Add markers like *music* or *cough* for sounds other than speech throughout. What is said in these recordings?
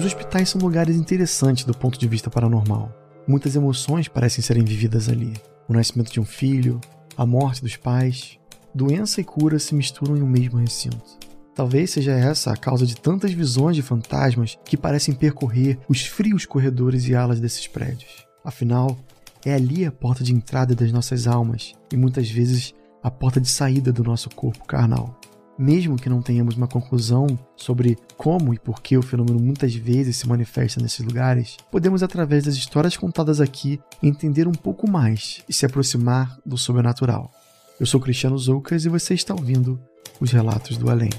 Os hospitais são lugares interessantes do ponto de vista paranormal. Muitas emoções parecem serem vividas ali. O nascimento de um filho, a morte dos pais, doença e cura se misturam em um mesmo recinto. Talvez seja essa a causa de tantas visões de fantasmas que parecem percorrer os frios corredores e alas desses prédios. Afinal, é ali a porta de entrada das nossas almas e muitas vezes a porta de saída do nosso corpo carnal mesmo que não tenhamos uma conclusão sobre como e por que o fenômeno muitas vezes se manifesta nesses lugares, podemos, através das histórias contadas aqui, entender um pouco mais e se aproximar do sobrenatural. Eu sou Cristiano Zoucas e você está ouvindo os Relatos do Além.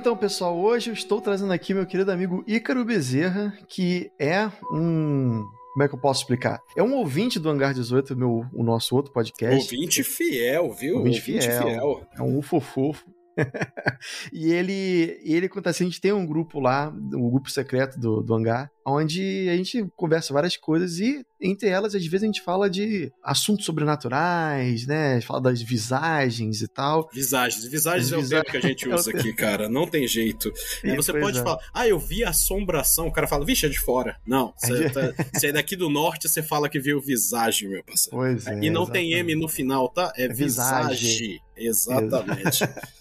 Então, pessoal, hoje eu estou trazendo aqui meu querido amigo Ícaro Bezerra, que é um. Como é que eu posso explicar? É um ouvinte do Hangar 18, meu, o nosso outro podcast. Ouvinte fiel, viu? Ouvinte, ouvinte fiel. fiel. É um ufo fofo. *laughs* e ele, ele conta assim: a gente tem um grupo lá, um grupo secreto do, do hangar, onde a gente conversa várias coisas e, entre elas, às vezes a gente fala de assuntos sobrenaturais, né? Fala das visagens e tal. Visagens. Visagens é o termo que a gente *laughs* usa aqui, cara. Não tem jeito. E você pode é. falar, ah, eu vi assombração. O cara fala, vixe, é de fora. Não. Você, tá, você é daqui do norte, você fala que viu visagem, meu parceiro. Pois é. E não exatamente. tem M no final, tá? É, é visagem. visagem. Exatamente. *laughs*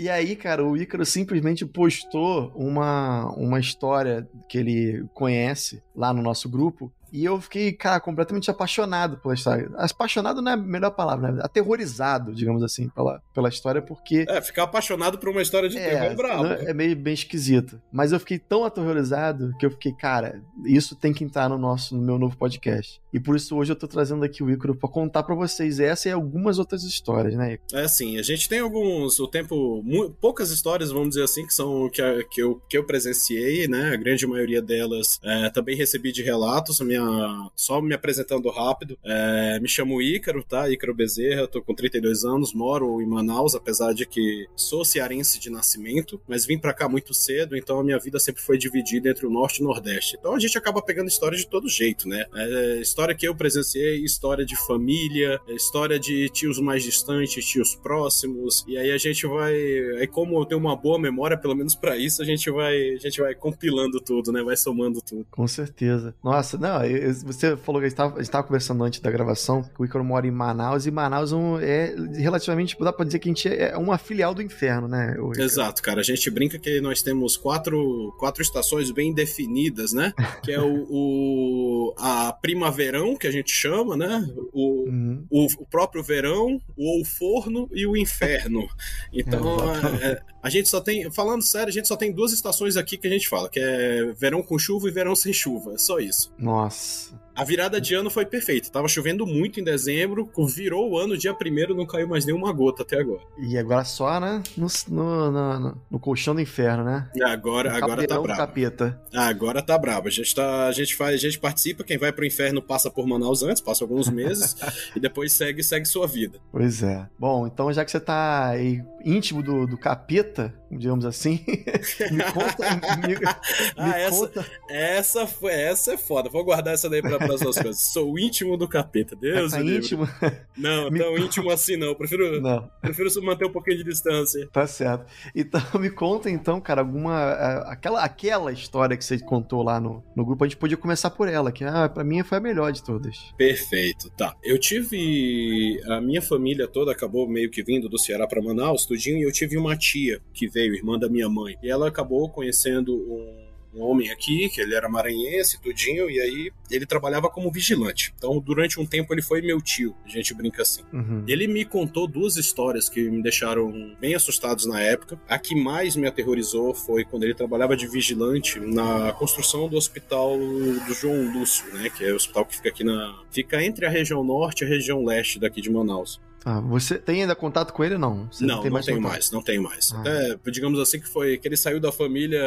E aí, cara, o Ícaro simplesmente postou uma, uma história que ele conhece lá no nosso grupo e eu fiquei, cara, completamente apaixonado pela história. Apaixonado não é a melhor palavra, né? Aterrorizado, digamos assim, pela, pela história, porque. É, ficar apaixonado por uma história de é, terror bravo. É meio bem esquisito. Mas eu fiquei tão aterrorizado que eu fiquei, cara, isso tem que entrar no nosso, no meu novo podcast. E por isso hoje eu tô trazendo aqui o Ícaro pra contar para vocês essa e algumas outras histórias, né, Ícaro? É, sim. A gente tem alguns, o tempo, poucas histórias, vamos dizer assim, que são que, que, eu, que eu presenciei, né? A grande maioria delas é, também recebi de relatos. A minha minha. Só me apresentando rápido. É, me chamo Ícaro, tá? Ícaro Bezerra, tô com 32 anos, moro em Manaus, apesar de que sou cearense de nascimento, mas vim para cá muito cedo, então a minha vida sempre foi dividida entre o norte e o nordeste. Então a gente acaba pegando história de todo jeito, né? É, história que eu presenciei, história de família, história de tios mais distantes, tios próximos, e aí a gente vai. Aí, como eu tenho uma boa memória, pelo menos para isso, a gente vai, a gente vai compilando tudo, né? Vai somando tudo. Com certeza. Nossa, não, você falou que a gente estava conversando antes da gravação, que o Icaro mora em Manaus, e Manaus é relativamente, dá pra dizer que a gente é uma filial do inferno, né? Exato, cara. A gente brinca que nós temos quatro, quatro estações bem definidas, né? Que é o, o a primaverão, que a gente chama, né? O, uhum. o, o, próprio verão, o forno e o inferno. Então, é, a gente só tem, falando sério, a gente só tem duas estações aqui que a gente fala, que é verão com chuva e verão sem chuva. É só isso. Nossa nós. A virada de ano foi perfeita. Tava chovendo muito em dezembro, virou o ano, dia primeiro não caiu mais nenhuma gota até agora. E agora só, né? No, no, no, no colchão do inferno, né? Agora, agora tá brabo. capeta. Agora tá brabo. A gente, tá, a gente faz, a gente participa, quem vai pro inferno passa por Manaus antes, passa alguns meses, *laughs* e depois segue, segue sua vida. Pois é. Bom, então já que você tá aí íntimo do, do capeta, digamos assim, *laughs* me conta. me, me *laughs* ah, essa, conta. Essa, foi, essa é foda. Vou guardar essa daí pra das duas coisas. Sou íntimo do capeta, Deus tá íntimo? Não, me... tão íntimo assim não. Prefiro, não. prefiro manter um pouquinho de distância. Tá certo. Então *laughs* me conta então, cara, alguma aquela aquela história que você contou lá no, no grupo, a gente podia começar por ela, que ah, para mim foi a melhor de todas. Perfeito. Tá. Eu tive a minha família toda acabou meio que vindo do Ceará para Manaus, tudinho, e eu tive uma tia que veio, irmã da minha mãe, e ela acabou conhecendo um um homem aqui, que ele era maranhense, tudinho, e aí ele trabalhava como vigilante. Então, durante um tempo, ele foi meu tio, a gente brinca assim. Uhum. Ele me contou duas histórias que me deixaram bem assustados na época. A que mais me aterrorizou foi quando ele trabalhava de vigilante na construção do hospital do João Lúcio, né? Que é o hospital que fica aqui na. fica entre a região norte e a região leste daqui de Manaus. Ah, você tem ainda contato com ele não? Você não, não, tem mais tenho mais, não tenho mais. Ah. Até, digamos assim, que foi que ele saiu da família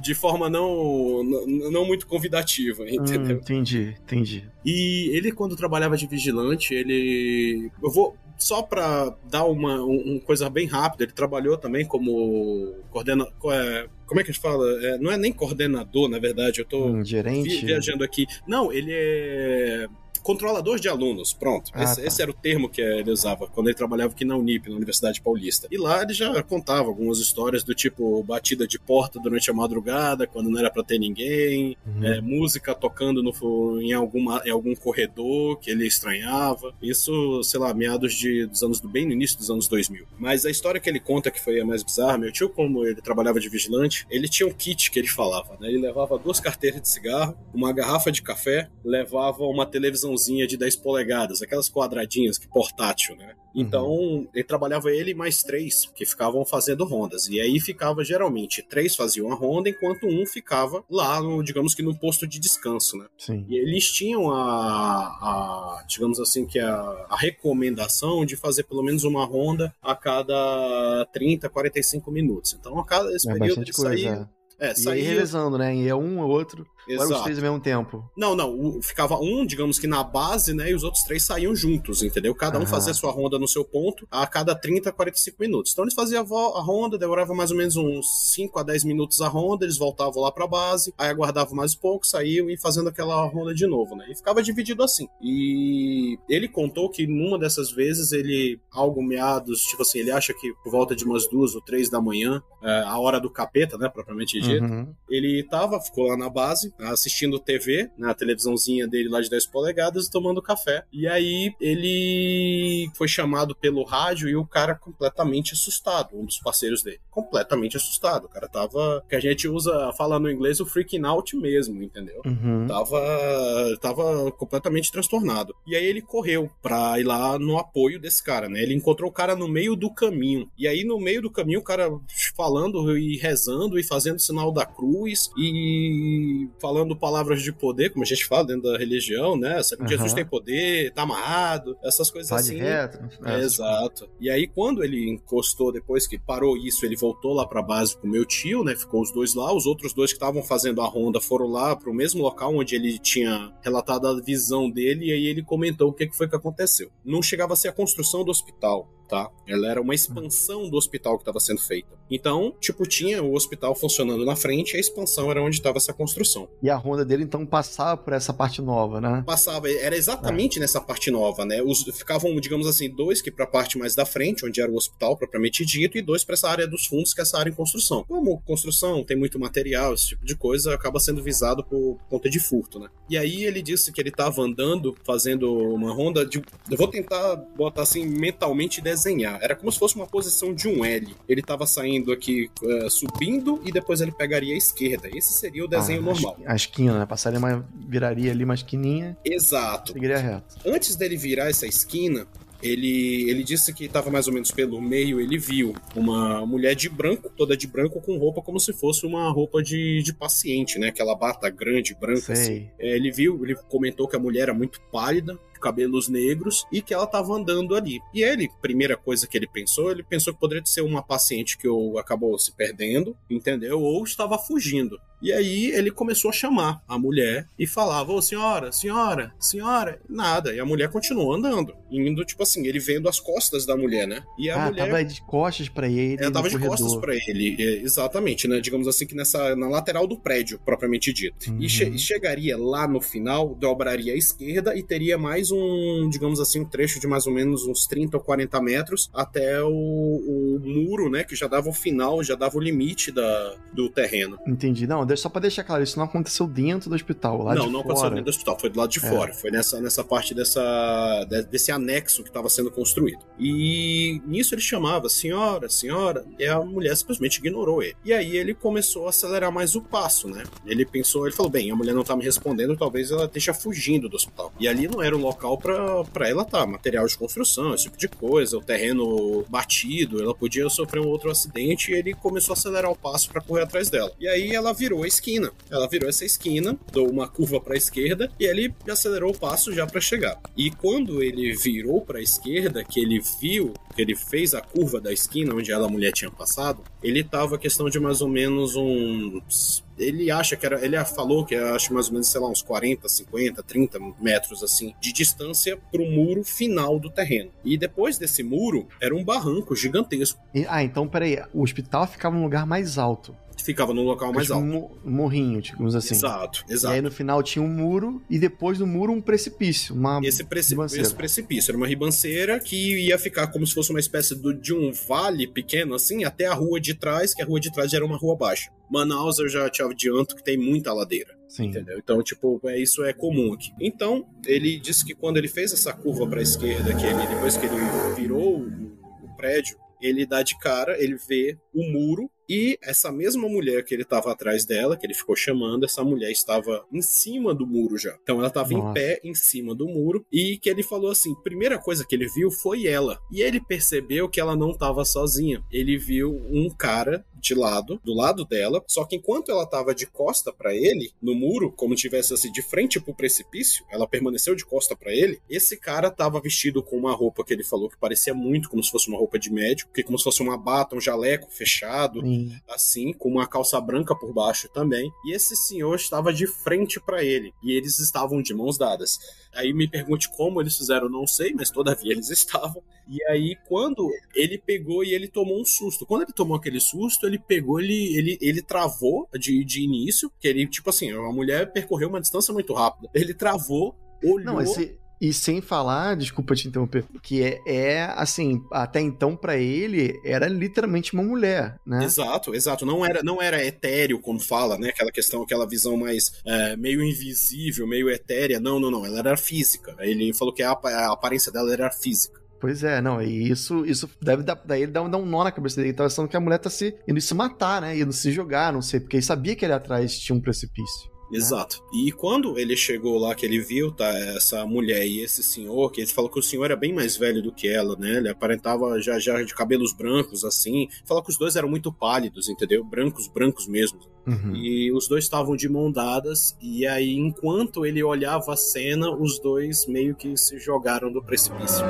de forma não, não, não muito convidativa, *laughs* entendeu? Hum, entendi, entendi. E ele, quando trabalhava de vigilante, ele. Eu vou. Só para dar uma, uma coisa bem rápida, ele trabalhou também como coordenador. É, como é que a gente fala? É, não é nem coordenador, na verdade, eu tô um gerente. viajando aqui. Não, ele é controlador de alunos, pronto. Ah, esse, tá. esse, era o termo que ele usava quando ele trabalhava aqui na Unip, na Universidade Paulista. E lá ele já contava algumas histórias do tipo batida de porta durante a madrugada, quando não era para ter ninguém, uhum. é, música tocando no, em, alguma, em algum corredor que ele estranhava. Isso, sei lá, meados de, dos anos, bem no início dos anos 2000. Mas a história que ele conta que foi a mais bizarra, meu tio, como ele trabalhava de vigilante, ele tinha um kit que ele falava, né? Ele levava duas carteiras de cigarro, uma garrafa de café, levava uma televisão televisãozinha de 10 polegadas, aquelas quadradinhas que portátil, né? Uhum. Então, uhum. ele trabalhava ele e mais três que ficavam fazendo rondas. E aí ficava geralmente três faziam a ronda, enquanto um ficava lá, no, digamos que no posto de descanso, né? Sim. E eles tinham a, a digamos assim, que a, a, recomendação de fazer pelo menos uma ronda a cada 30, 45 minutos. Então, a cada esse é período de sair. Coisa. É, e aí revezando, né? E é um ou outro. Exato. Ou os três ao mesmo tempo? Não, não. ficava um, digamos que na base, né? E os outros três saíam juntos, entendeu? Cada um fazia sua ronda no seu ponto a cada 30, 45 minutos. Então eles faziam a, ronda, demorava mais ou menos uns 5 a 10 minutos a ronda, eles voltavam lá pra base, aí aguardavam mais um pouco, saíam e fazendo aquela ronda de novo, né? E ficava dividido assim. E ele contou que numa dessas vezes ele, algo meados, tipo assim, ele acha que por volta de umas duas ou três da manhã, é, a hora do capeta, né? Propriamente dito, uhum. ele tava, ficou lá na base, assistindo TV, na televisãozinha dele lá de 10 polegadas, tomando café. E aí ele foi chamado pelo rádio e o cara completamente assustado, um dos parceiros dele. Completamente assustado. O cara tava. que a gente usa, fala no inglês, o freaking out mesmo, entendeu? Uhum. Tava, tava completamente transtornado. E aí ele correu pra ir lá no apoio desse cara, né? Ele encontrou o cara no meio do caminho. E aí no meio do caminho, o cara falando e rezando e fazendo sinal da cruz e falando palavras de poder, como a gente fala dentro da religião, né? Uhum. Jesus tem poder, tá amarrado, essas coisas Vai assim. Reto. É, exato. E aí, quando ele encostou, depois que parou isso, ele voltou lá pra base com meu tio, né? Ficou os dois lá. Os outros dois que estavam fazendo a ronda foram lá pro mesmo local onde ele tinha relatado a visão dele, e aí ele comentou o que foi que aconteceu. Não chegava a ser a construção do hospital tá? Ela era uma expansão do hospital que estava sendo feita. Então, tipo, tinha o hospital funcionando na frente e a expansão era onde estava essa construção. E a ronda dele, então, passava por essa parte nova, né? Passava, era exatamente é. nessa parte nova, né? Os, ficavam, digamos assim, dois que para a parte mais da frente, onde era o hospital propriamente dito, e dois para essa área dos fundos, que é essa área em construção. Como construção tem muito material, esse tipo de coisa, acaba sendo visado por conta de furto, né? E aí ele disse que ele estava andando, fazendo uma ronda de. Eu vou tentar botar assim mentalmente desenhar. Era como se fosse uma posição de um L. Ele estava saindo aqui uh, subindo e depois ele pegaria a esquerda. Esse seria o desenho ah, normal. A esquina, né? Passaria uma. viraria ali uma esquininha. Exato. Seguiria reto. Antes dele virar essa esquina, ele, ele disse que estava mais ou menos pelo meio, ele viu uma mulher de branco, toda de branco, com roupa como se fosse uma roupa de, de paciente, né? Aquela bata grande, branca, Sei. assim. É, ele viu, ele comentou que a mulher era muito pálida, cabelos negros e que ela estava andando ali. E ele, primeira coisa que ele pensou, ele pensou que poderia ser uma paciente que acabou se perdendo, entendeu? Ou estava fugindo. E aí ele começou a chamar a mulher e falava: Ô senhora, senhora, senhora, nada. E a mulher continuou andando, indo, tipo assim, ele vendo as costas da mulher, né? E a ah, mulher. tava de costas para ele. Ela tava de corredor. costas para ele, é, exatamente, né? Digamos assim, que nessa, na lateral do prédio, propriamente dito. Uhum. E che chegaria lá no final, dobraria à esquerda e teria mais um, digamos assim, um trecho de mais ou menos uns 30 ou 40 metros até o, o muro, né? Que já dava o final, já dava o limite da, do terreno. Entendi. Não, só pra deixar claro, isso não aconteceu dentro do hospital, lá não, de não fora. aconteceu dentro do hospital, foi do lado de é. fora. Foi nessa, nessa parte dessa, desse anexo que estava sendo construído. E nisso ele chamava, senhora, senhora, e a mulher simplesmente ignorou ele. E aí ele começou a acelerar mais o passo, né? Ele pensou, ele falou, bem, a mulher não tá me respondendo, talvez ela esteja fugindo do hospital. E ali não era o local para ela tá, material de construção, esse tipo de coisa, o terreno batido, ela podia sofrer um outro acidente e ele começou a acelerar o passo para correr atrás dela. E aí ela virou a esquina. Ela virou essa esquina, deu uma curva para a esquerda e ele acelerou o passo já para chegar. E quando ele virou para a esquerda, que ele viu, que ele fez a curva da esquina onde ela a mulher tinha passado, ele tava a questão de mais ou menos uns ele acha que era. Ele falou que acho mais ou menos, sei lá, uns 40, 50, 30 metros assim de distância para o muro final do terreno. E depois desse muro era um barranco gigantesco. E, ah, então peraí, o hospital ficava num lugar mais alto ficava no local mais alto. Um morrinho, digamos assim. Exato, exato. E aí no final tinha um muro e depois do muro um precipício, uma esse, preci esse precipício era uma ribanceira que ia ficar como se fosse uma espécie do, de um vale pequeno assim até a rua de trás, que a rua de trás era uma rua baixa. Manaus eu já te adianto que tem muita ladeira. Sim. Entendeu? Então, tipo, é, isso é comum aqui. Então, ele disse que quando ele fez essa curva para a esquerda, que ele, depois que ele virou o, o prédio, ele dá de cara, ele vê o muro e essa mesma mulher que ele estava atrás dela, que ele ficou chamando, essa mulher estava em cima do muro já. Então ela estava em pé em cima do muro e que ele falou assim: primeira coisa que ele viu foi ela. E ele percebeu que ela não estava sozinha. Ele viu um cara de lado, do lado dela, só que enquanto ela estava de costa para ele, no muro, como tivesse assim de frente pro precipício, ela permaneceu de costa para ele. Esse cara estava vestido com uma roupa que ele falou que parecia muito como se fosse uma roupa de médico, que como se fosse uma bata, um jaleco fechado, Sim. assim, com uma calça branca por baixo também. E esse senhor estava de frente para ele, e eles estavam de mãos dadas. Aí me pergunte como eles fizeram, não sei, mas todavia eles *laughs* estavam. E aí, quando ele pegou e ele tomou um susto. Quando ele tomou aquele susto, ele pegou, ele, ele, ele travou de, de início, que ele, tipo assim, a mulher percorreu uma distância muito rápida. Ele travou, olhou. Não, esse, e sem falar, desculpa te interromper, que é, é assim, até então para ele era literalmente uma mulher, né? Exato, exato. Não era, não era etéreo, como fala, né? Aquela questão, aquela visão mais é, meio invisível, meio etérea. Não, não, não. Ela era física. Ele falou que a, a aparência dela era física. Pois é, não, e isso, isso deve dar, daí ele dá, dá um nó na cabeça dele, ele tava achando que a mulher tá se, indo se matar, né, indo se jogar, não sei, porque ele sabia que ali atrás tinha um precipício. Exato. E quando ele chegou lá, que ele viu tá, essa mulher e esse senhor, que ele falou que o senhor era bem mais velho do que ela, né? Ele aparentava já, já de cabelos brancos, assim. Falou que os dois eram muito pálidos, entendeu? Brancos, brancos mesmo. Uhum. E os dois estavam de mão dadas, e aí, enquanto ele olhava a cena, os dois meio que se jogaram do precipício.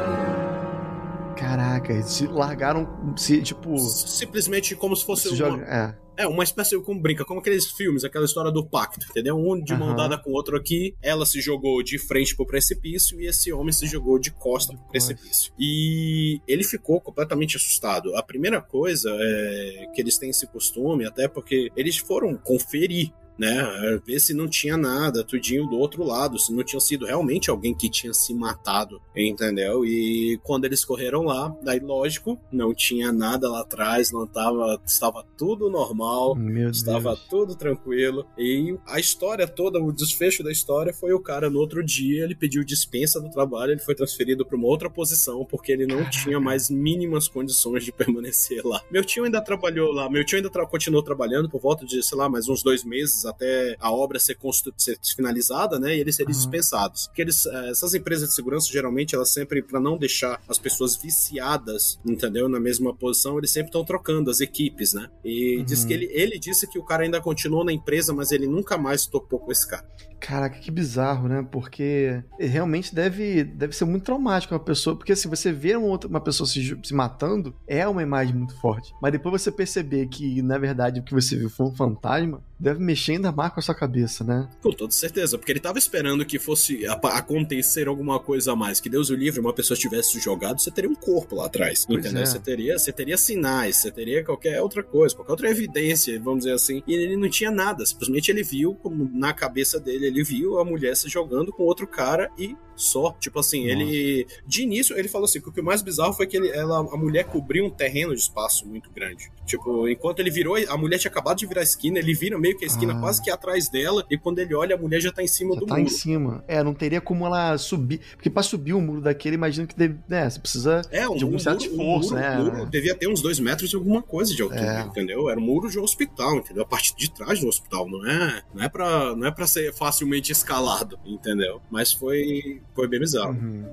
Caraca, eles se largaram, se, tipo. Simplesmente como se fosse. Se uma... joga... É é, uma espécie, como brinca, como aqueles filmes, aquela história do pacto, entendeu? Um de mão uhum. dada com o outro aqui, ela se jogou de frente pro precipício e esse homem se jogou de costa pro precipício. E ele ficou completamente assustado. A primeira coisa é que eles têm esse costume, até porque eles foram conferir né? Ver se não tinha nada, tudinho do outro lado, se não tinha sido realmente alguém que tinha se matado, entendeu? E quando eles correram lá, daí lógico, não tinha nada lá atrás, não tava, estava tudo normal, Meu estava Deus. tudo tranquilo. E a história toda, o desfecho da história foi o cara no outro dia, ele pediu dispensa do trabalho, ele foi transferido para uma outra posição porque ele não tinha mais mínimas condições de *laughs* permanecer lá. Meu tio ainda trabalhou lá, meu tio ainda tra continuou trabalhando por volta de, sei lá, mais uns dois meses até a obra ser, ser finalizada, né? E eles serem uhum. dispensados. Porque eles, eh, essas empresas de segurança, geralmente, elas sempre, para não deixar as pessoas viciadas, entendeu? Na mesma posição, eles sempre estão trocando as equipes, né? E uhum. diz que ele, ele disse que o cara ainda continuou na empresa, mas ele nunca mais topou com esse cara. Caraca, que bizarro, né? Porque realmente deve, deve ser muito traumático uma pessoa. Porque se você vê uma, outra, uma pessoa se, se matando, é uma imagem muito forte. Mas depois você perceber que, na verdade, o que você viu foi um fantasma, deve mexer ainda mais com a sua cabeça, né? Com toda certeza, porque ele tava esperando que fosse acontecer alguma coisa a mais. Que Deus o livre, uma pessoa tivesse jogado, você teria um corpo lá atrás. Pois entendeu? É. Você, teria, você teria sinais, você teria qualquer outra coisa, qualquer outra evidência, vamos dizer assim. E ele não tinha nada. Simplesmente ele viu, como na cabeça dele, ele viu a mulher se jogando com outro cara e só. Tipo assim, Nossa. ele. De início, ele falou assim: que o que mais bizarro foi que ele, ela, a mulher cobriu um terreno de espaço muito grande. Tipo, enquanto ele virou, a mulher tinha acabado de virar a esquina, ele vira meio que a esquina ah. quase que atrás dela, e quando ele olha, a mulher já tá em cima já do tá muro. em cima. É, não teria como ela subir. Porque pra subir o muro daquele, imagino que deve, né, você precisa é, um, de algum um certo muro, esforço, um né? Muro devia ter uns dois metros de alguma coisa de altura, é. entendeu? Era um muro de um hospital, entendeu? A parte de trás do hospital, não é, não é, pra, não é pra ser facilmente escalado, entendeu? Mas foi, foi bem bizarro. Uhum.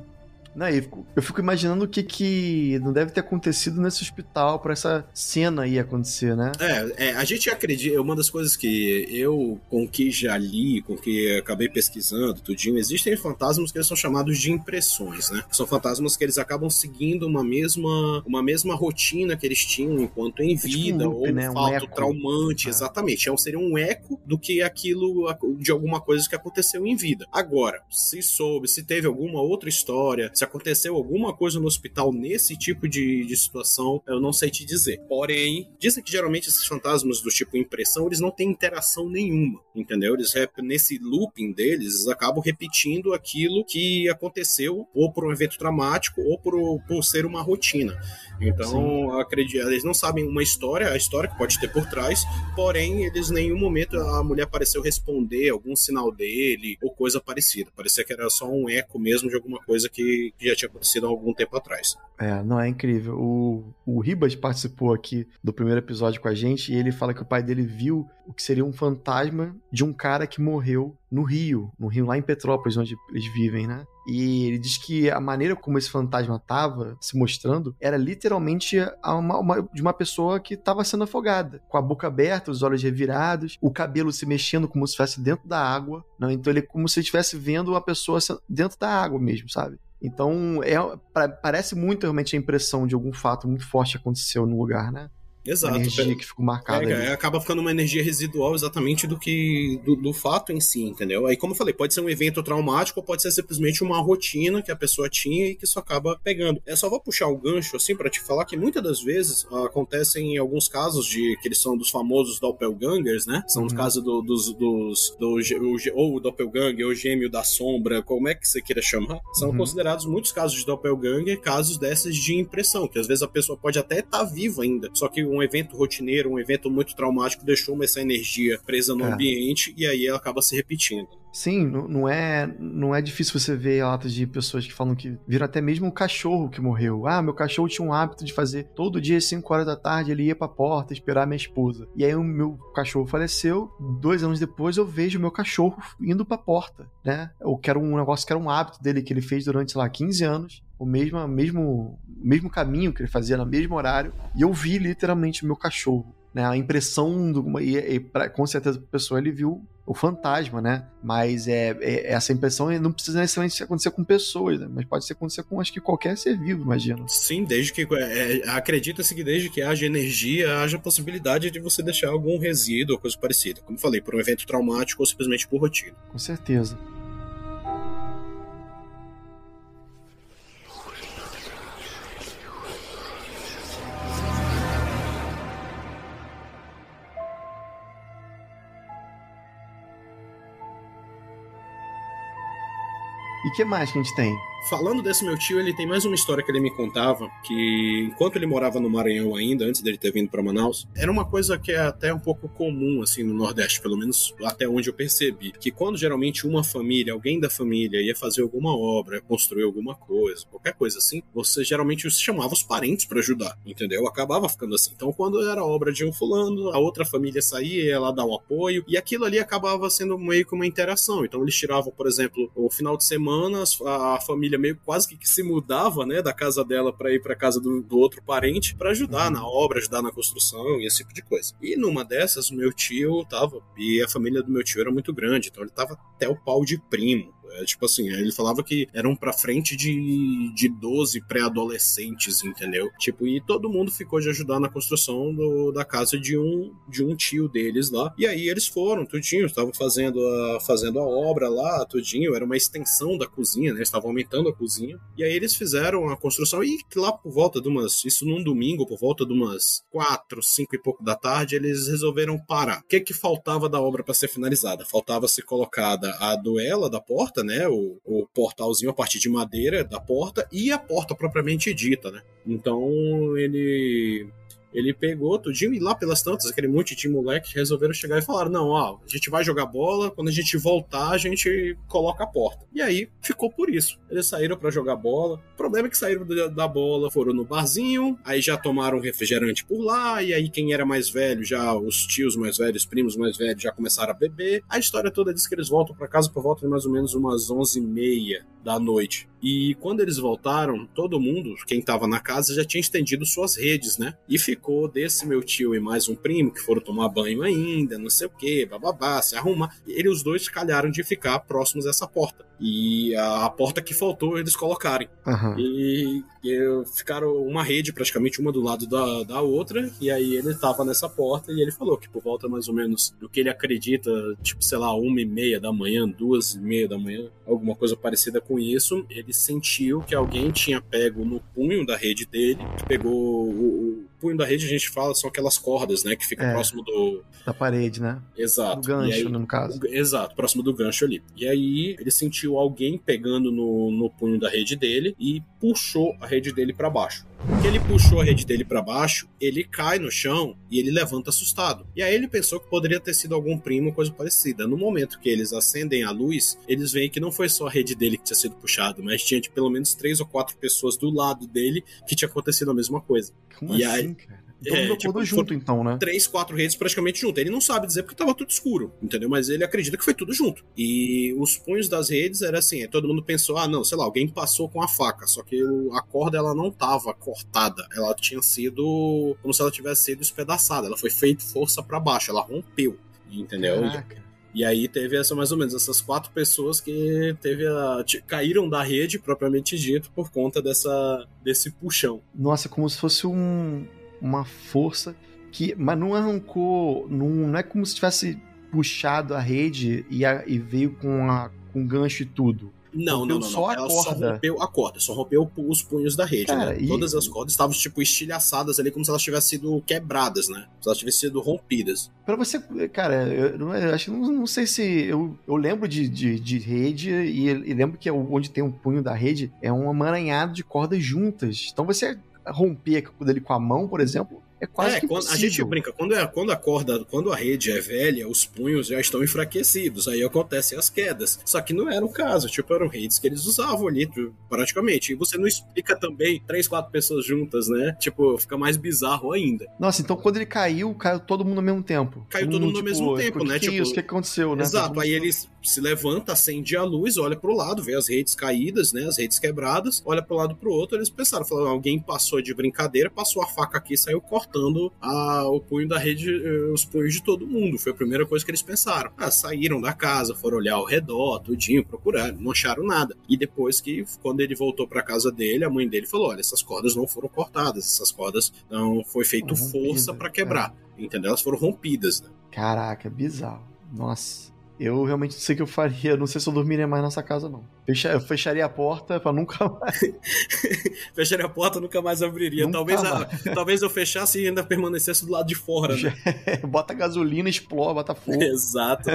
Não, eu fico imaginando o que, que não deve ter acontecido nesse hospital para essa cena aí acontecer, né? É, é, a gente acredita. Uma das coisas que eu, com que já li, com que acabei pesquisando, tudinho, existem fantasmas que eles são chamados de impressões, né? São fantasmas que eles acabam seguindo uma mesma, uma mesma rotina que eles tinham enquanto em vida, é tipo um loop, ou né? um fato um traumante, ah. exatamente. É seria um eco do que aquilo, de alguma coisa que aconteceu em vida. Agora, se soube, se teve alguma outra história, se aconteceu alguma coisa no hospital nesse tipo de, de situação, eu não sei te dizer. Porém, dizem que geralmente esses fantasmas do tipo impressão, eles não têm interação nenhuma, entendeu? Eles nesse looping deles, eles acabam repetindo aquilo que aconteceu ou por um evento traumático ou por, por ser uma rotina. Então, acredito, eles não sabem uma história, a história que pode ter por trás, porém, eles em nenhum momento a mulher pareceu responder algum sinal dele ou coisa parecida. Parecia que era só um eco mesmo de alguma coisa que já tinha acontecido há algum tempo atrás. É, não é incrível. O, o Ribas participou aqui do primeiro episódio com a gente e ele fala que o pai dele viu o que seria um fantasma de um cara que morreu no Rio, no Rio lá em Petrópolis, onde eles vivem, né? E ele diz que a maneira como esse fantasma estava se mostrando era literalmente uma, uma, de uma pessoa que estava sendo afogada, com a boca aberta, os olhos revirados, o cabelo se mexendo como se estivesse dentro da água. Não? Então ele como se estivesse vendo a pessoa dentro da água mesmo, sabe? Então, é, parece muito realmente a impressão de algum fato muito forte aconteceu no lugar, né? Exato. energia que ficou marcada. É, é, acaba ficando uma energia residual exatamente do que do, do, fato em si, entendeu? Aí, como eu falei, pode ser um evento traumático ou pode ser simplesmente uma rotina que a pessoa tinha e que isso acaba pegando. Eu só vou puxar o gancho assim para te falar que muitas das vezes acontecem em alguns casos de que eles são dos famosos doppelgangers, né? São uhum. os casos do, dos, dos do, ou o doppelganger ou o gêmeo da sombra, como é que você queira chamar? São uhum. considerados muitos casos de doppelganger, casos dessas de impressão, que às vezes a pessoa pode até estar tá viva ainda, só que um evento rotineiro, um evento muito traumático, deixou essa energia presa no é. ambiente e aí ela acaba se repetindo. Sim, não é, não é difícil você ver relatos de pessoas que falam que viram até mesmo o cachorro que morreu. Ah, meu cachorro tinha um hábito de fazer todo dia às 5 horas da tarde, ele ia pra porta esperar minha esposa. E aí o meu cachorro faleceu, dois anos depois eu vejo o meu cachorro indo pra porta, né? Eu quero um negócio que era um hábito dele que ele fez durante, sei lá, 15 anos o mesmo, mesmo, mesmo caminho que ele fazia no mesmo horário, e eu vi literalmente o meu cachorro. Né, a impressão do, e, e pra, com certeza a pessoa ele viu o fantasma, né? Mas é, é, essa impressão não precisa necessariamente acontecer com pessoas, né? mas pode acontecer com acho que qualquer ser vivo, imagino. Sim, desde que é, é, acredita-se que desde que haja energia, haja possibilidade de você deixar algum resíduo ou coisa parecida. Como falei, por um evento traumático ou simplesmente por rotina. Com certeza. E que mais que a gente tem? Falando desse meu tio, ele tem mais uma história que ele me contava, que enquanto ele morava no Maranhão ainda, antes dele ter vindo para Manaus, era uma coisa que é até um pouco comum, assim, no Nordeste, pelo menos até onde eu percebi, que quando geralmente uma família, alguém da família ia fazer alguma obra, construir alguma coisa, qualquer coisa assim, você geralmente chamava os parentes para ajudar, entendeu? Acabava ficando assim. Então, quando era obra de um fulano, a outra família saía, lá dar o apoio, e aquilo ali acabava sendo meio que uma interação. Então, eles tiravam, por exemplo, o final de semana, a família família meio quase que, que se mudava, né, da casa dela para ir para casa do, do, outro parente para ajudar uhum. na obra, ajudar na construção e esse tipo de coisa. E numa dessas, o meu tio tava, e a família do meu tio era muito grande, então ele tava até o pau de primo. É, tipo assim, ele falava que eram pra frente de, de 12 pré-adolescentes, entendeu? Tipo, e todo mundo ficou de ajudar na construção do, da casa de um, de um tio deles lá. E aí eles foram, tudinho, estavam fazendo a, fazendo a obra lá, tudinho, era uma extensão da cozinha, né? Estavam aumentando a cozinha. E aí eles fizeram a construção e lá por volta de umas, isso num domingo, por volta de umas quatro, cinco e pouco da tarde, eles resolveram parar. O que que faltava da obra para ser finalizada? Faltava ser colocada a duela da porta, né? O, o portalzinho a partir de madeira da porta e a porta propriamente dita, né? Então ele ele pegou tudinho e lá pelas tantas, aquele monte de moleque resolveram chegar e falaram: não, ó, a gente vai jogar bola, quando a gente voltar, a gente coloca a porta. E aí ficou por isso. Eles saíram para jogar bola. O problema é que saíram da bola, foram no barzinho, aí já tomaram refrigerante por lá, e aí quem era mais velho, já os tios mais velhos, primos mais velhos, já começaram a beber. A história toda diz que eles voltam para casa por volta de mais ou menos umas 11h30 da noite. E quando eles voltaram, todo mundo, quem estava na casa, já tinha estendido suas redes, né? E ficou desse meu tio e mais um primo que foram tomar banho ainda, não sei o que, bababá, se arrumar. E eles os dois calharam de ficar próximos dessa porta. E a, a porta que faltou eles colocarem. Aham. E, e ficaram uma rede praticamente uma do lado da, da outra. E aí ele tava nessa porta e ele falou que por volta mais ou menos do que ele acredita, tipo, sei lá, uma e meia da manhã, duas e meia da manhã, alguma coisa parecida com isso, ele sentiu que alguém tinha pego no punho da rede dele, pegou o punho da rede, a gente fala, são aquelas cordas, né, que ficam É. próximo do. Da parede, né? Exato. Do gancho, aí- no caso. o- Exato, próximo do gancho ali. E aí ele sentiu alguém pegando no, no punho da rede dele e puxou a rede dele pra baixo. Que ele puxou a rede dele pra baixo, ele cai no chão e ele levanta assustado. E aí ele pensou que poderia ter sido algum primo, coisa parecida. No momento que eles acendem a luz, eles veem que não foi só a rede dele que tinha sido puxada, mas tinha de pelo menos três ou quatro pessoas do lado dele que tinha acontecido a mesma coisa. Como E assim, aí- cara? Todo É, mundo tipo, junto, então, né? três, quatro redes praticamente junto. Ele não sabe dizer porque tava tudo escuro, entendeu? Mas ele acredita que foi tudo junto. E os punhos das redes era assim, todo mundo pensou, ah, não, sei lá, alguém passou com a faca, só que a corda ela não tava cortada, ela tinha sido como se ela tivesse sido espedaçada, ela foi feita força pra baixo, ela rompeu, entendeu? Caraca. E aí teve essa mais ou menos essas quatro pessoas que teve a, caíram da rede propriamente dito por conta dessa desse puxão. Nossa, como se fosse um, uma força que. Mas não arrancou. Não, não é como se tivesse puxado a rede e, a- e veio com, a, com gancho e tudo. Não, Rompeu não, não, só não. a Ela só corda. rompeu a corda, só rompeu os punhos da rede, Cara, né? e- Todas as cordas estavam, tipo, estilhaçadas ali, como se elas tivessem sido quebradas, né? Se elas tivessem sido rompidas. Pra você, cara, eu, não- eu acho que não, não sei se. Eu, eu lembro de, de, de rede e, e lembro que onde tem um punho da rede é um amaranhado de cordas juntas. Então você romper aquilo dele com a mão, por exemplo, é quase é, que quando, a gente brinca, quando, é, quando a corda, quando a rede é velha, os punhos já estão enfraquecidos, aí acontecem as quedas. Só que não era o caso, tipo, eram redes que eles usavam ali, tu- praticamente. E você não explica também três, quatro pessoas juntas, né? Tipo, fica mais bizarro ainda. Nossa, então quando ele caiu, caiu todo mundo ao mesmo tempo. Caiu todo mundo ao mesmo tempo, né? Que Tipo, isso? O que aconteceu, né? Exato, aí ele se levanta, acende a luz, olha pro lado, vê as redes caídas, né? As redes quebradas, olha pro lado pro outro, eles pensaram, falaram, alguém passou de brincadeira, passou a faca aqui e saiu cortando a, o punho da rede, eh, os punhos de todo mundo. Foi a primeira coisa que eles pensaram. Ah, saíram da casa, foram olhar ao redor, tudinho, procuraram, não acharam nada. E depois que, quando ele voltou pra casa dele, a mãe dele falou: olha, essas cordas não foram cortadas, essas cordas não foi feito Foram força rompidas, pra quebrar. Entendeu? Elas foram rompidas, né? Caraca, bizarro. Nossa. Eu realmente não sei o que eu faria. Não sei se eu dormiria mais nessa casa, não. Fecha- eu fecharia a porta pra nunca *laughs* mais. *laughs* Fecharia a porta, nunca mais abriria. Nunca talvez, a- mais. *laughs* talvez eu fechasse e ainda permanecesse do lado de fora, né? bota gasolina, explode, bota fogo. Exato.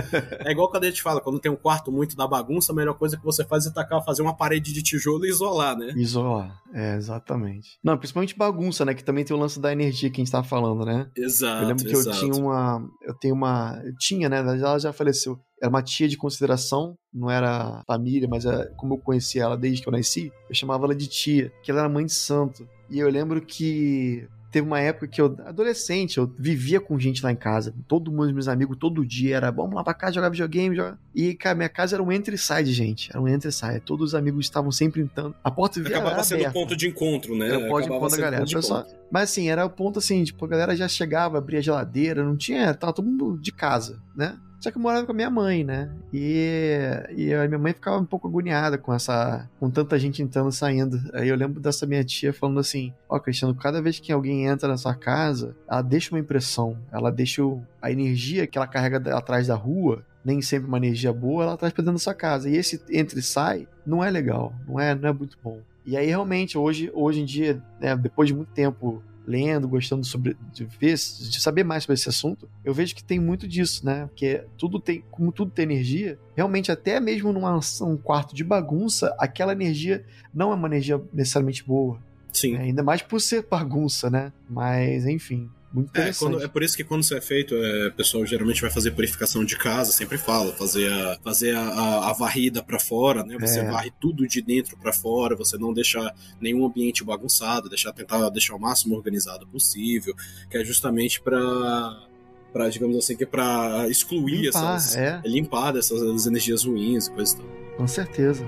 É igual quando a gente fala, quando tem um quarto muito da bagunça, a melhor coisa que você faz é tacar, fazer uma parede de tijolo e isolar, né? Isolar. É, exatamente. Não, principalmente bagunça, né? Que também tem o lance da energia que a gente tava falando, né? Exato. eu lembro que exato. eu tinha uma. Eu tenho uma. Eu tinha, né? Ela já faleceu. Era uma tia de consideração, não era família, mas é, como eu conhecia ela desde que eu nasci, eu chamava ela de tia, que ela era mãe de santo. E eu lembro que teve uma época que eu, adolescente, eu vivia com gente lá em casa. Todo mundo, meus amigos, todo dia era, vamos lá pra casa jogar videogame. Jogar... E, cara, minha casa era um entre e sai de gente. Era um entre e sai. Todos os amigos estavam sempre entrando. A porta vivia Acabava sendo aberta. ponto de encontro, né? Era o ponto de encontro da galera. Pessoal-. Mas assim, era o ponto assim, tipo, a galera já chegava, abria a geladeira, não tinha. Tava todo mundo de casa, né? Só que eu morava com a minha mãe, né? E, e a minha mãe ficava um pouco agoniada com essa. com tanta gente entrando e saindo. Aí eu lembro dessa minha tia falando assim: Ó, oh, Cristiano, cada vez que alguém entra na sua casa, ela deixa uma impressão. Ela deixa a energia que ela carrega atrás da rua nem sempre uma energia boa, ela traz pra dentro da sua casa. E esse entre e sai não é legal, não é, não é muito bom. E aí, realmente, hoje, hoje em dia, né, depois de muito tempo lendo, gostando sobre, de ver, de saber mais sobre esse assunto, eu vejo que tem muito disso, né? Porque tudo tem, como tudo tem energia, realmente até mesmo num um quarto de bagunça, aquela energia não é uma energia necessariamente boa. Sim. Né? Ainda mais por ser bagunça, né? Mas, enfim. Muito é, quando, é por isso que quando isso é feito, é, o pessoal geralmente vai fazer purificação de casa, sempre fala, fazer a, fazer a, a, a varrida para fora, né? Você é. varre tudo de dentro para fora, você não deixa nenhum ambiente bagunçado, deixar tentar deixar o máximo organizado possível, que é justamente para para digamos assim que é para excluir limpar, essas é. limpar dessas energias ruins e coisas tal. Com certeza.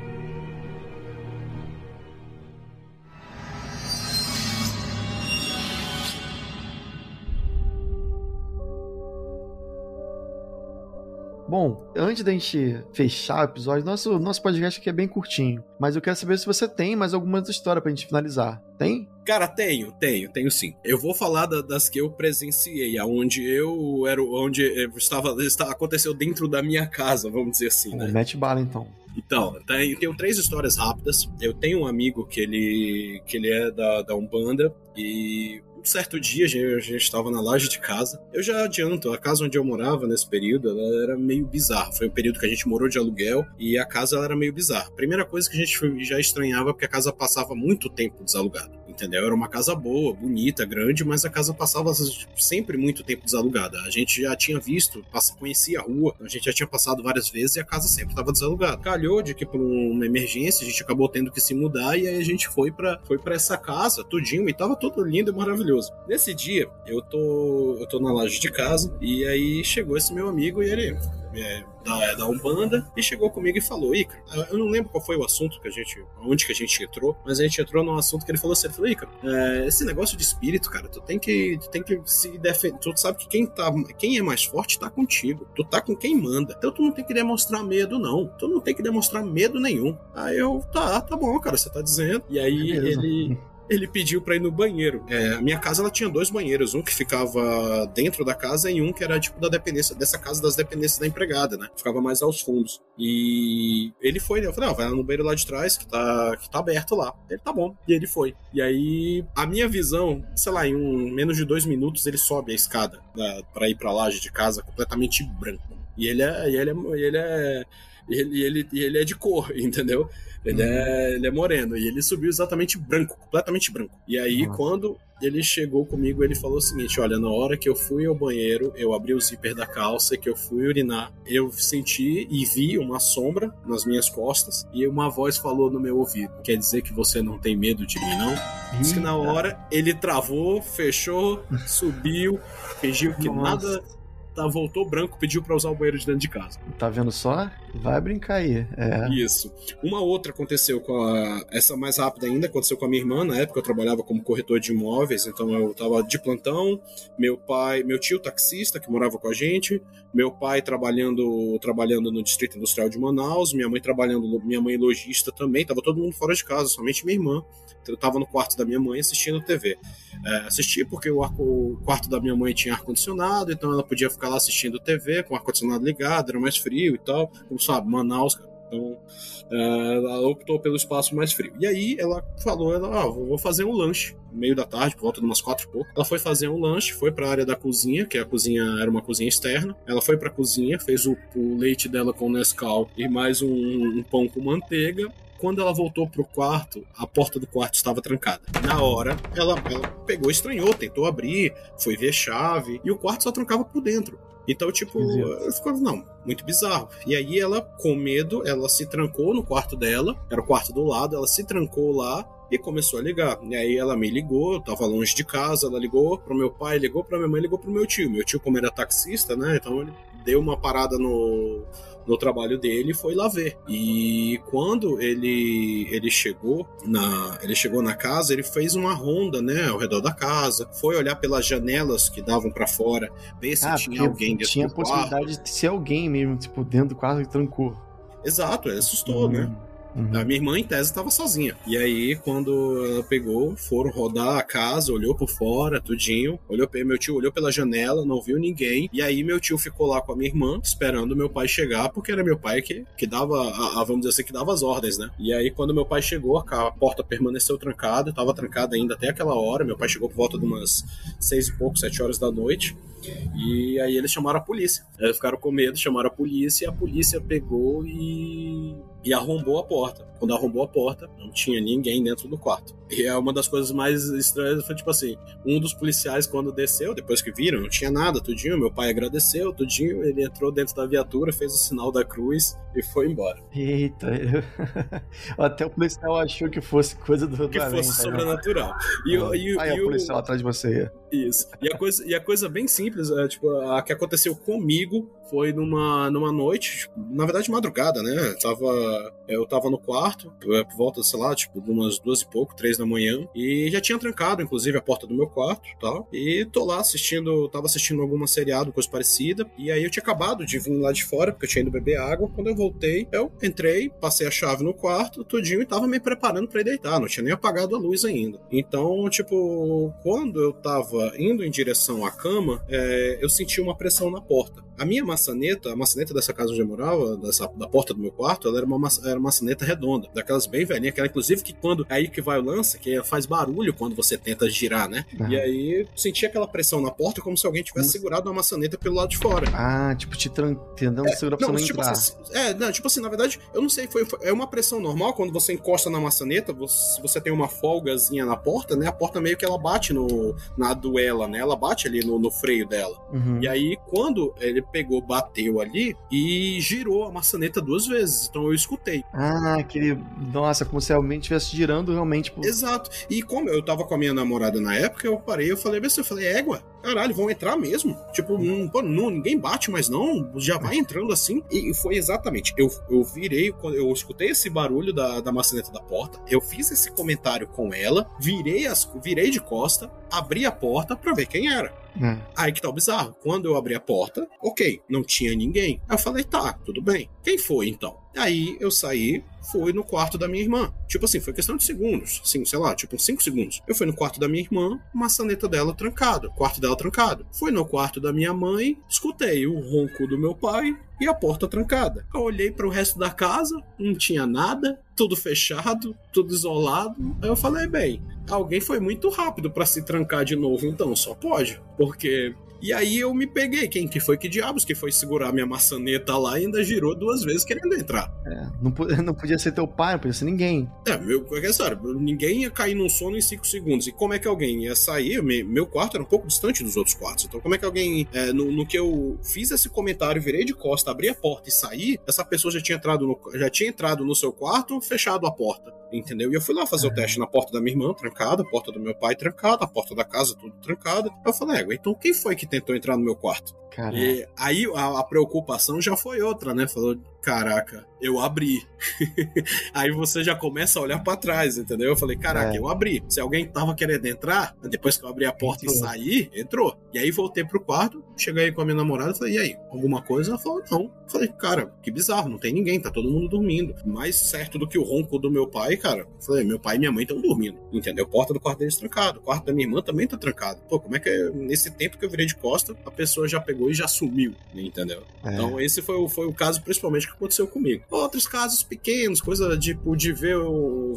Bom, antes da gente fechar o episódio, nosso, nosso podcast aqui é bem curtinho. Mas eu quero saber se você tem mais alguma história pra gente finalizar. Tem? Cara, tenho, tenho, tenho sim. Eu vou falar da, das que eu presenciei, aonde eu era, onde eu estava, estava, aconteceu dentro da minha casa, vamos dizer assim, né? Mete bala então. Então, tem, tenho três histórias rápidas. Eu tenho um amigo que ele, que ele é da, da Umbanda e certo dia, a gente estava na laje de casa. Eu já adianto, a casa onde eu morava nesse período, ela era meio bizarra. Foi um período que a gente morou de aluguel e a casa era meio bizarra. Primeira coisa que a gente já estranhava porque a casa passava muito tempo desalugada, entendeu? Era uma casa boa, bonita, grande, mas a casa passava sempre muito tempo desalugada. A gente já tinha visto, conhecia a rua, a gente já tinha passado várias vezes e a casa sempre estava desalugada. Calhou de que por uma emergência a gente acabou tendo que se mudar e aí a gente foi para foi para essa casa, tudinho, e tava tudo lindo e maravilhoso maravilhoso. Nesse dia, eu tô, eu tô na laje de casa e aí chegou esse meu amigo e ele é, da, da Umbanda e chegou comigo e falou: Ícaro, eu não lembro qual foi o assunto que a gente, onde que a gente entrou, mas a gente entrou num assunto que ele falou assim: ele falou, Ícaro, é, esse negócio de espírito, cara, tu tem que, tu tem que se defender. Tu sabe que quem, tá, quem é mais forte tá contigo, tu tá com quem manda. Então tu não tem que demonstrar medo, não. Tu não tem que demonstrar medo nenhum. Aí eu, tá, tá bom, cara, você tá dizendo. E aí ele ele pediu para ir no banheiro. É, a minha casa ela tinha dois banheiros, um que ficava dentro da casa e um que era tipo da dependência dessa casa das dependências da empregada, né? Ficava mais aos fundos. E ele foi, né? Eu falei, não, vai lá no banheiro lá de trás que tá, que tá aberto lá. Ele tá bom. E ele foi. E aí a minha visão, sei lá, em um, menos de dois minutos ele sobe a escada para ir pra laje de casa completamente branco. E ele é, e ele é, ele é ele, ele, ele é de cor, *laughs* entendeu? Ele, uhum. é, ele é moreno. E ele subiu exatamente branco, completamente branco. E aí, Nossa. quando ele chegou comigo, ele falou o seguinte: Olha, na hora que eu fui ao banheiro, eu abri o zíper da calça, que eu fui urinar, eu senti e vi uma sombra nas minhas costas e uma voz falou no meu ouvido: Quer dizer que você não tem medo de mim, não? Diz que na hora ele travou, fechou, *laughs* subiu, fingiu que Nossa. nada tá, voltou branco, pediu para usar o banheiro de dentro de casa. Tá vendo só? Vai brincar aí. É. Isso. Uma outra aconteceu com a. Essa mais rápida ainda, aconteceu com a minha irmã. Na época eu trabalhava como corretor de imóveis, então eu tava de plantão. Meu pai, meu tio taxista que morava com a gente, meu pai trabalhando trabalhando no Distrito Industrial de Manaus, minha mãe trabalhando, minha mãe lojista também, tava todo mundo fora de casa, somente minha irmã. Eu tava no quarto da minha mãe assistindo TV. É, assisti porque o, o quarto da minha mãe tinha ar-condicionado, então ela podia ficar lá assistindo TV com ar-condicionado ligado, era mais frio e tal. Como sabe, Manaus, cara. Então, é, ela optou pelo espaço mais frio. E aí ela falou, ela, ah, vou fazer um lanche meio da tarde, por volta de umas quatro e pouco. Ela foi fazer um lanche, foi para a área da cozinha, que a cozinha era uma cozinha externa. Ela foi para a cozinha, fez o, o, leite dela com Nescau e mais um, um pão com manteiga quando ela voltou pro quarto, a porta do quarto estava trancada. Na hora, ela, ela pegou, estranhou, tentou abrir, foi ver chave, e o quarto só trancava por dentro. Então, tipo, ficou, não, muito bizarro. E aí ela, com medo, ela se trancou no quarto dela, era o quarto do lado, ela se trancou lá e começou a ligar. E aí ela me ligou, eu tava longe de casa, ela ligou pro meu pai, ligou pra minha mãe, ligou pro meu tio. Meu tio, como era taxista, né, então ele deu uma parada no, no trabalho dele e foi lá ver. E quando ele ele chegou na ele chegou na casa, ele fez uma ronda, né, ao redor da casa, foi olhar pelas janelas que davam para fora, ver se ah, tinha alguém dentro tinha a possibilidade de ser alguém mesmo, tipo, dentro do quarto que trancou. Exato, ele assustou, né? Hum. Uhum. A minha irmã, em tese, estava sozinha. E aí, quando ela pegou, foram rodar a casa, olhou por fora, tudinho. Olhou, meu tio olhou pela janela, não viu ninguém. E aí, meu tio ficou lá com a minha irmã, esperando meu pai chegar, porque era meu pai que, que dava, a, a, vamos dizer assim, que dava as ordens, né? E aí, quando meu pai chegou, a porta permaneceu trancada, estava trancada ainda até aquela hora. Meu pai chegou por volta de umas seis e pouco, sete horas da noite. E aí eles chamaram a polícia. Eles ficaram com medo, chamaram a polícia e a polícia pegou e, e arrombou a porta. Quando arrombou a porta, não tinha ninguém dentro do quarto. E é uma das coisas mais estranhas foi tipo assim: um dos policiais, quando desceu, depois que viram, não tinha nada, tudinho. Meu pai agradeceu, tudinho. Ele entrou dentro da viatura, fez o sinal da cruz e foi embora. Eita, *laughs* até o policial achou que fosse coisa do Que fosse tá sobrenatural. E, ah. e, e, Aí e o policial atrás de você. Isso. E a coisa, e a coisa bem simples, é, tipo, a que aconteceu comigo foi numa, numa noite, tipo, na verdade madrugada, né? Eu tava, eu tava no quarto, é, por volta, sei lá, tipo, umas duas e pouco, três da manhã, e já tinha trancado, inclusive, a porta do meu quarto tal. E tô lá assistindo, tava assistindo alguma seriado, coisa parecida, e aí eu tinha acabado de vir lá de fora, porque eu tinha ido beber água. Quando eu voltei, eu entrei, passei a chave no quarto, tudinho, e tava me preparando para ir deitar, não tinha nem apagado a luz ainda. Então, tipo, quando eu tava indo em direção à cama, é, eu senti uma pressão na porta. A minha maçaneta, a maçaneta dessa casa onde eu morava, dessa, da porta do meu quarto, ela era uma, era uma maçaneta redonda, daquelas bem velhinhas, aquela inclusive que quando é aí que vai o lance, que faz barulho quando você tenta girar, né? Uhum. E aí senti aquela pressão na porta como se alguém tivesse segurado uma maçaneta pelo lado de fora. Ah, tipo, te tentando é, segurar pra não, você não tipo entrar. Assim, é, não, tipo assim, na verdade, eu não sei, foi, foi, é uma pressão normal quando você encosta na maçaneta, você, você tem uma folgazinha na porta, né? A porta meio que ela bate no, na duela, né? Ela bate ali no, no freio dela. Uhum. E aí, quando ele pegou, bateu ali e girou a maçaneta duas vezes. Então eu escutei. Ah, aquele. Nossa, como se realmente estivesse girando realmente. Por... Exato. E como eu tava com a minha namorada na época, eu parei, eu falei, eu falei, égua, caralho, vão entrar mesmo. Tipo, não, pô, não, ninguém bate mais não, já vai entrando assim. E foi exatamente, eu, eu virei, eu escutei esse barulho da, da maçaneta da porta, eu fiz esse comentário com ela, virei, as, virei de costa, abri a porta pra ver quem era. Hum. Aí que tá o bizarro. Quando eu abri a porta, ok, não tinha ninguém. Aí eu falei, tá, tudo bem. Quem foi então? Aí eu saí, fui no quarto da minha irmã. Tipo assim, foi questão de segundos. Assim, sei lá, tipo 5 segundos. Eu fui no quarto da minha irmã, maçaneta dela trancada, quarto dela trancado. Fui no quarto da minha mãe, escutei o ronco do meu pai e a porta trancada. Eu olhei para o resto da casa, não tinha nada, tudo fechado, tudo isolado. Aí eu falei, bem, alguém foi muito rápido para se trancar de novo, então só pode, porque e aí eu me peguei. Quem que foi que diabos que foi segurar minha maçaneta lá e ainda girou duas vezes querendo entrar? É, não, *laughs* não podia ser teu pai, não podia ser ninguém. É, meu, é sério, ninguém ia cair num sono em cinco segundos. E como é que alguém ia sair? Meu quarto era um pouco distante dos outros quartos. Então, como é que alguém. É, no, no, que eu fiz esse comentário, virei de costa, abri a porta e saí, essa pessoa já tinha entrado no, já tinha entrado no seu quarto, fechado a porta. Entendeu? E eu fui lá fazer o teste na porta da minha irmã, trancada, a porta do meu pai trancada, a porta da casa tudo trancada. Eu falei, é, então quem foi que tentou entrar no meu quarto? Caraca. E aí a, a, preocupação já foi outra, né? Falou, caraca, eu abri. *laughs* aí você já começa a olhar para trás, entendeu? Eu falei, caraca, é. eu abri. Se alguém tava querendo entrar, depois que eu abri a porta entrou. e saí, entrou. E aí voltei pro quarto, cheguei com a minha namorada e falei, e aí, alguma coisa? Ela falou, não. Eu falei, cara, que bizarro, não tem ninguém, tá todo mundo dormindo. Mais certo do que o ronco do meu pai, cara. Eu falei, meu pai e minha mãe estão dormindo, entendeu? Porta do quarto deles trancado, o quarto da minha irmã também tá trancado. Pô, como é que nesse tempo que eu virei de costa, a pessoa já pegou e já sumiu, entendeu? É. Então esse foi o, foi o caso principalmente que aconteceu comigo. Outros casos pequenos, coisa tipo de ver,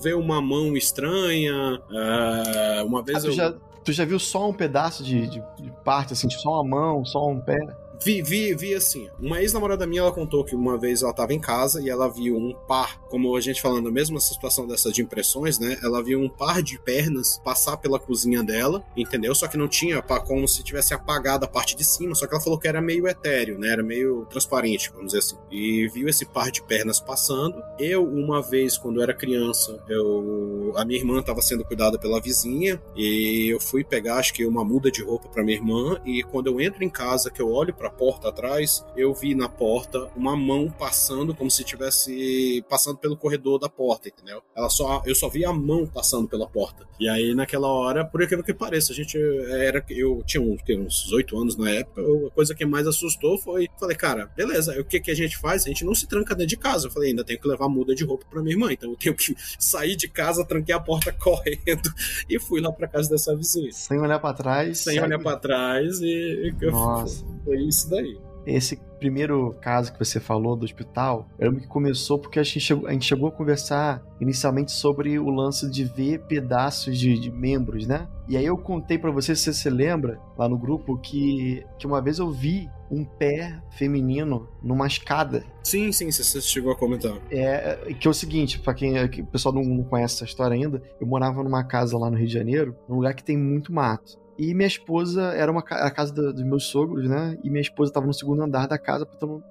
ver uma mão estranha. Uh, uma vez ah, tu eu. Já, tu já viu só um pedaço de, de, de parte, assim, só uma mão, só um pé? Vi, vi, vi assim. Uma ex-namorada minha, ela contou que uma vez ela tava em casa e ela viu um par, como a gente falando, a mesma situação dessa de impressões, né? Ela viu um par de pernas passar pela cozinha dela, entendeu? Só que não tinha, como se tivesse apagado a parte de cima, só que ela falou que era meio etéreo, né? Era meio transparente, vamos dizer assim. E viu esse par de pernas passando. Eu, uma vez, quando eu era criança, eu a minha irmã estava sendo cuidada pela vizinha e eu fui pegar, acho que uma muda de roupa para minha irmã e quando eu entro em casa, que eu olho para porta atrás, eu vi na porta uma mão passando como se tivesse passando pelo corredor da porta, entendeu? Ela só, eu só vi a mão passando pela porta. E aí naquela hora, por aquilo que pareça, a gente era eu tinha uns, uns 8 anos na época, a coisa que mais assustou foi, falei, cara, beleza, o que que a gente faz? A gente não se tranca dentro de casa. Eu falei, ainda tenho que levar muda de roupa para minha irmã, então eu tenho que *laughs* sair de casa, tranquei a porta *laughs* correndo e fui lá para casa dessa vizinha. Sem olhar para trás. Sem olhar para trás e Nossa. Foi isso daí. Esse primeiro caso que você falou do hospital, eu lembro que começou porque a gente chegou, a, gente chegou a conversar inicialmente sobre o lance de ver pedaços de, de membros, né? E aí eu contei para você, se você lembra, lá no grupo, que, que uma vez eu vi um pé feminino numa escada. Sim, sim, você chegou a comentar. É, que é o seguinte, para quem o pessoal não conhece essa história ainda, eu morava numa casa lá no Rio de Janeiro, num lugar que tem muito mato. E minha esposa era uma a casa do, dos meus sogros, né? E minha esposa estava no segundo andar da casa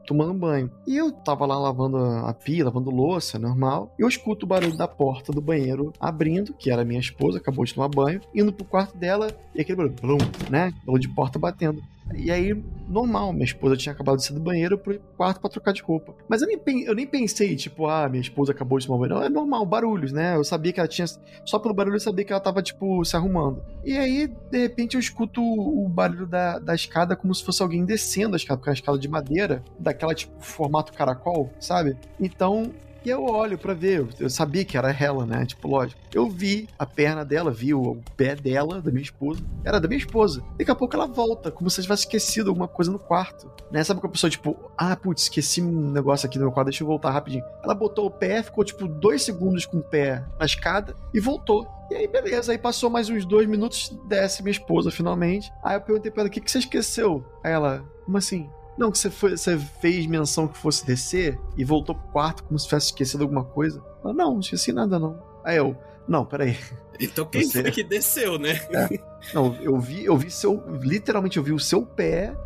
tomando banho. E eu tava lá lavando a pia, lavando louça, normal. Eu escuto o barulho da porta do banheiro abrindo, que era minha esposa, acabou de tomar banho, indo pro quarto dela e aquele barulho, blum, né? Barulho de porta batendo. E aí, normal, minha esposa tinha acabado de sair do banheiro pro quarto para trocar de roupa. Mas eu nem, eu nem pensei, tipo, ah, minha esposa acabou de tomar banho. Não, é normal, barulhos, né? Eu sabia que ela tinha. Só pelo barulho eu sabia que ela tava, tipo, se arrumando. E aí, de repente, eu escuto o barulho da, da escada como se fosse alguém descendo a escada, porque é uma escada de madeira, daquela, tipo, formato caracol, sabe? Então, e eu olho para ver, eu sabia que era ela, né? Tipo, lógico. Eu vi a perna dela, vi o pé dela, da minha esposa. Era da minha esposa. Daqui a pouco ela volta, como se tivesse esquecido alguma coisa no quarto. Né? Sabe que a pessoa, tipo, ah, putz, esqueci um negócio aqui no meu quarto, deixa eu voltar rapidinho. Ela botou o pé, ficou tipo dois segundos com o pé na escada e voltou. E aí, beleza. Aí passou mais uns dois minutos, desce minha esposa finalmente. Aí eu perguntei pra ela: o que, que você esqueceu? Aí ela, como assim? Não, que você, foi, você fez menção que fosse descer e voltou pro quarto como se tivesse esquecido alguma coisa. Ela, não, não esqueci nada não. Aí eu, não, peraí. Então quem você... foi que desceu, né? É. Não, eu vi, eu vi seu. Literalmente eu vi o seu pé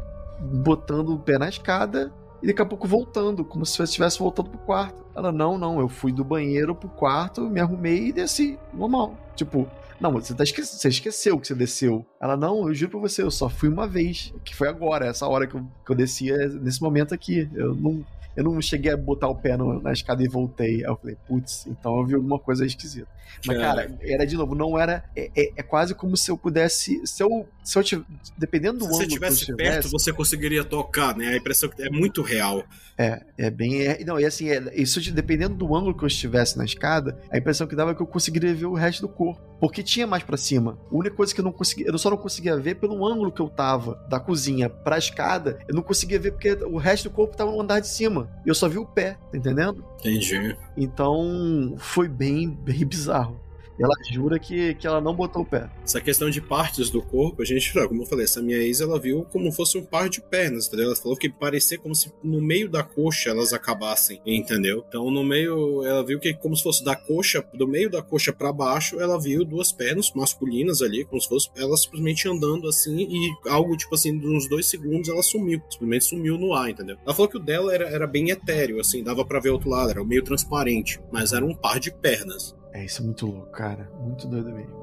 botando o pé na escada e daqui a pouco voltando, como se você estivesse voltando pro quarto. Ela, não, não, eu fui do banheiro pro quarto, me arrumei e desci, normal. Tipo, não, você, tá esque você esqueceu que você desceu. Ela, não, eu juro pra você, eu só fui uma vez. Que foi agora, essa hora que eu, que eu desci, é nesse momento aqui. Eu não, eu não cheguei a botar o pé no, na escada e voltei. Aí eu falei, putz, então eu vi alguma coisa esquisita. Mas, cara, era de novo, não era. É, é, é, quase como se eu pudesse. Se eu, se eu tivesse. Dependendo do se ângulo. Se você estivesse perto, você conseguiria tocar, né? A impressão que é muito real. É, é bem. É, não, e assim, é, isso de, dependendo do ângulo que eu estivesse na escada, a impressão que dava é que eu conseguiria ver o resto do corpo. Porque tinha mais para cima. A única coisa que eu não conseguia. Eu só não conseguia ver pelo ângulo que eu tava da cozinha pra escada. Eu não conseguia ver porque o resto do corpo tava no andar de cima. E eu só vi o pé, tá entendendo? Entendi. Então foi bem, bem bizarro ela jura que, que ela não botou o pé. Essa questão de partes do corpo, a gente, como eu falei, essa minha ex, ela viu como fosse um par de pernas, entendeu? Ela falou que parecia como se no meio da coxa elas acabassem, entendeu? Então, no meio, ela viu que como se fosse da coxa, do meio da coxa para baixo, ela viu duas pernas masculinas ali, como se fosse ela simplesmente andando assim e algo tipo assim, uns dois segundos ela sumiu, simplesmente sumiu no ar, entendeu? Ela falou que o dela era, era bem etéreo, assim, dava para ver outro lado, era meio transparente, mas era um par de pernas. É, isso é muito louco, cara. Muito doido mesmo.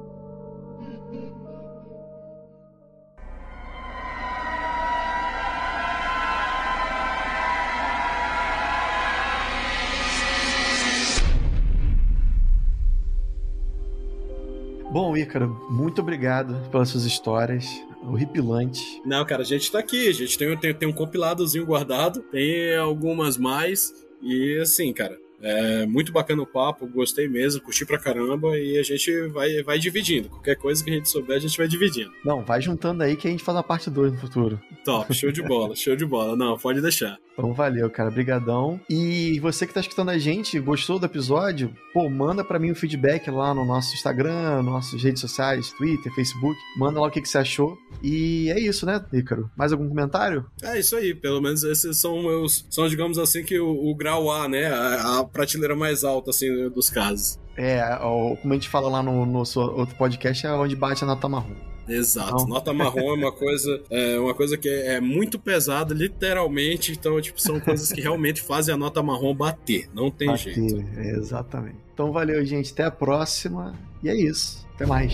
Bom, Ícaro, muito obrigado pelas suas histórias horripilante. Não, cara, a gente tá aqui, a gente tem, tem, tem um compiladozinho guardado, tem algumas mais, e assim, cara, é muito bacana o papo, gostei mesmo, curti pra caramba e a gente vai, vai dividindo. Qualquer coisa que a gente souber, a gente vai dividindo. Não, vai juntando aí que a gente faz a parte 2 no futuro. Top, show de bola, show de bola. Não, pode deixar. Então valeu, cara, brigadão. E você que tá escutando a gente, gostou do episódio? Pô, manda para mim o um feedback lá no nosso Instagram, nossas redes sociais, Twitter, Facebook. Manda lá o que, que você achou. E é isso, né, Ícaro? Mais algum comentário? É isso aí, pelo menos esses são meus, são digamos assim que o, o grau A, né, a, a prateleira mais alta, assim, dos casos. É, como a gente fala lá no nosso outro podcast, é onde bate a nota marrom. Exato. Não. Nota marrom é uma *laughs* coisa, é uma coisa que é, é muito pesada, literalmente. Então, tipo, são coisas que realmente fazem a nota marrom bater. Não tem bater, jeito. Exatamente. Então, valeu, gente. Até a próxima. E é isso. Até mais.